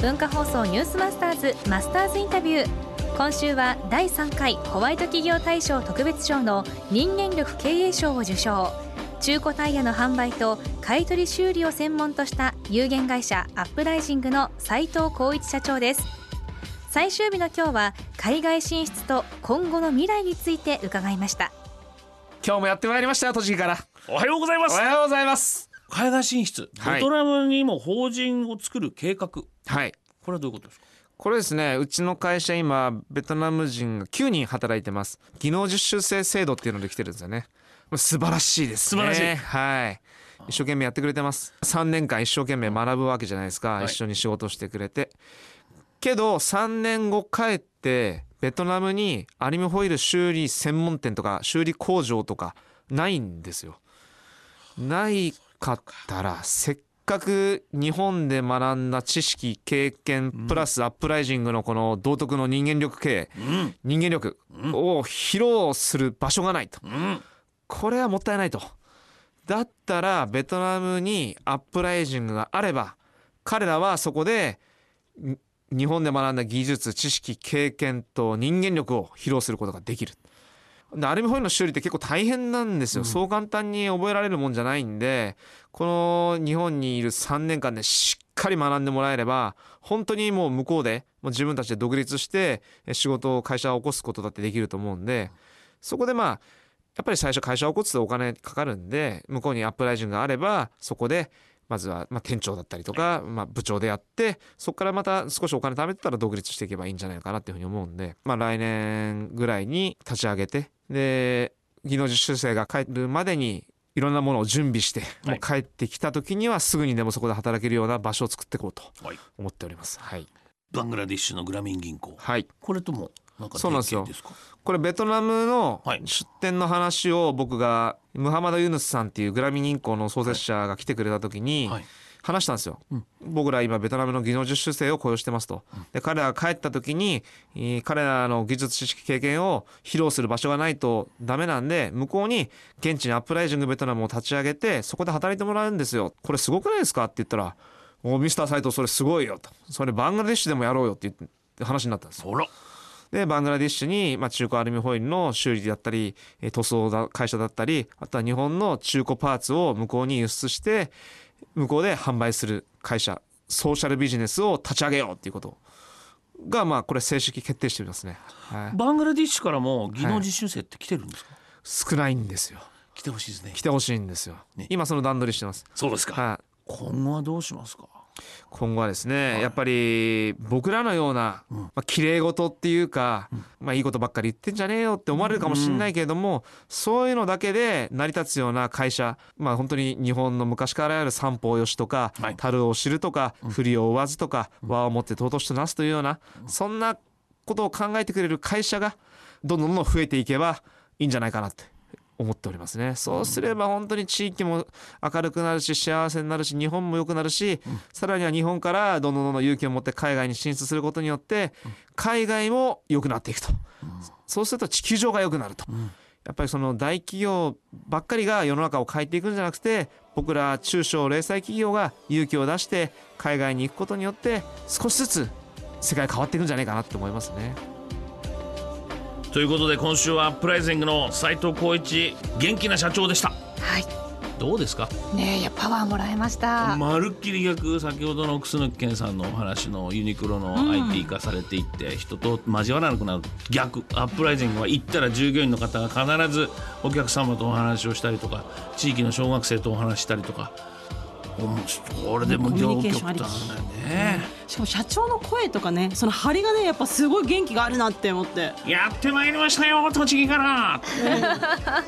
文化放送ニュースマスターズマスターズインタビュー。今週は第3回ホワイト企業大賞特別賞の人間力経営賞を受賞。中古タイヤの販売と買取修理を専門とした有限会社アップライジングの斉藤浩一社長です。最終日の今日は海外進出と今後の未来について伺いました。今日もやってまいりました栃木から。おはようございます。おはようございます。海外進出、はい。ベトナムにも法人を作る計画。こはい。れはどういうことですか？これですねうちの会社今ベトナム人が9人働いてます。技能実習生制度っていうので来てるんですよね。素晴らしいですね。素晴らしい。はい。一生懸命やってくれてます。3年間一生懸命学ぶわけじゃないですか、はい。一緒に仕事してくれて。けど3年後帰ってベトナムにアルミホイル修理専門店とか修理工場とかないんですよ。ないかったらせっかかく日本で学んだ知識経験プラスアップライジングのこの道徳の人間力系うん人間力を披露する場所がないと。うんこれはもったいないと。だったらベトナムにアップライジングがあれば彼らはそこで日本で学んだ技術知識経験と人間力を披露することができる。でアルミホイルの修理って結構大変なんですよ、そう簡単に覚えられるもんじゃないんでこの日本にいる3年間でしっかり学んでもらえれば本当にもう向こうでもう自分たちで独立してえ仕事を会社を起こすことだってできると思うんでそこでまあやっぱり最初会社を起こすとお金かかるんで向こうにアップライジングがあればそこでまずはまあ店長だったりとか、まあ、部長でやってそこからまた少しお金貯めてたら独立していけばいいんじゃないかなっていうふうに思うんで、まあ、来年ぐらいに立ち上げてで技能実習生が帰るまでにいろんなものを準備して、はい。もう帰ってきた時にはすぐにでもそこで働けるような場所を作っていこうとはい。思っております。はい、バングラディッシュのグラミン銀行。はい。これともなんかそうなんですよ。これベトナムのはい出店の話を僕がムハマド・ユヌスさんっていうグラミ銀行の創設者が来てくれた時にはい話したんですよ、うん。僕ら今ベトナムの技能実習生を雇用してますと。で彼らが帰った時にえー彼らの技術知識経験を披露する場所がないとダメなんで向こうに現地にアップライジングベトナムを立ち上げてそこで働いてもらうんですよ。これすごくないですかって言ったら「おミスター斉藤それすごいよ」と「それバングラデシュでもやろうよ」って言って話になったんですよ。でバングラディッシュに、まあ、中古アルミホイルの修理だったりえー塗装だ会社だったりあとは日本の中古パーツを向こうに輸出して向こうで販売する会社ソーシャルビジネスを立ち上げようっていうこと。がまあこれ正式決定していますね、はい、バングラディッシュからも技能実習生って来てるんですか、少ないんですよ。来てほしいですね。来てほしいんですよ、ね。今その段取りしてます、そうですか、はい、今後はどうしますか？今後はですね、やっぱり僕らのような、まあ綺麗事っていうか、まあいいことばっかり言ってんじゃねえよって思われるかもしれないけれども、そういうのだけで成り立つような会社まあ本当に日本の昔からある三方よしとかはい。樽を知るとか振りを追わずとか和をもって尊しとなすというようなそんなことを考えてくれる会社がどんどんどんどん増えていけばいいんじゃないかなって思っておりますね。そうすれば本当に地域も明るくなるし幸せになるし日本も良くなるし、さらには日本からどんどんどんどん勇気を持って海外に進出することによって海外も良くなっていくと、そうすると地球上が良くなると、やっぱりその大企業ばっかりが世の中を変えていくんじゃなくて僕ら中小零細企業が勇気を出して海外に行くことによって少しずつ世界変わっていくんじゃないかなって思いますね。ということで今週はアップライジングの斉藤浩一元気な社長でした。はい。どうですか？ねえいやパワーもらいました。まるっきり逆。先ほどの楠木健さんのお話のユニクロの IT 化されていって、人と交わらなくなる。逆。アップライジングは行ったら従業員の方が必ずお客様とお話をしたりとか地域の小学生とお話ししたりとかこれでもコミュニケーションあり両極端だよね。しかも社長の声とかねその張りがねやっぱすごい元気があるなって思って。やってまいりましたよ栃木から。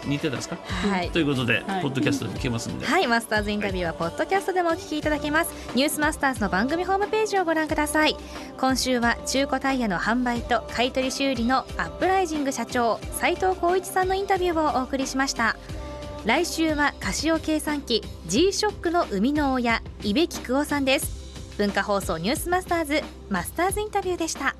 似てたですか、はい。ということで、はい。ポッドキャストで聞けますんで、はい、マスターズインタビューはポッドキャストでもお聞きいただけます。ニュースマスターズの番組ホームページをご覧ください。今週は中古タイヤの販売と買取修理のアップライジング社長斉藤浩一さんのインタビューをお送りしました。来週はカシオ計算機 G-SHOCK の生みの親伊部喜久夫さんです。文化放送ニュースマスターズマスターズインタビューでした。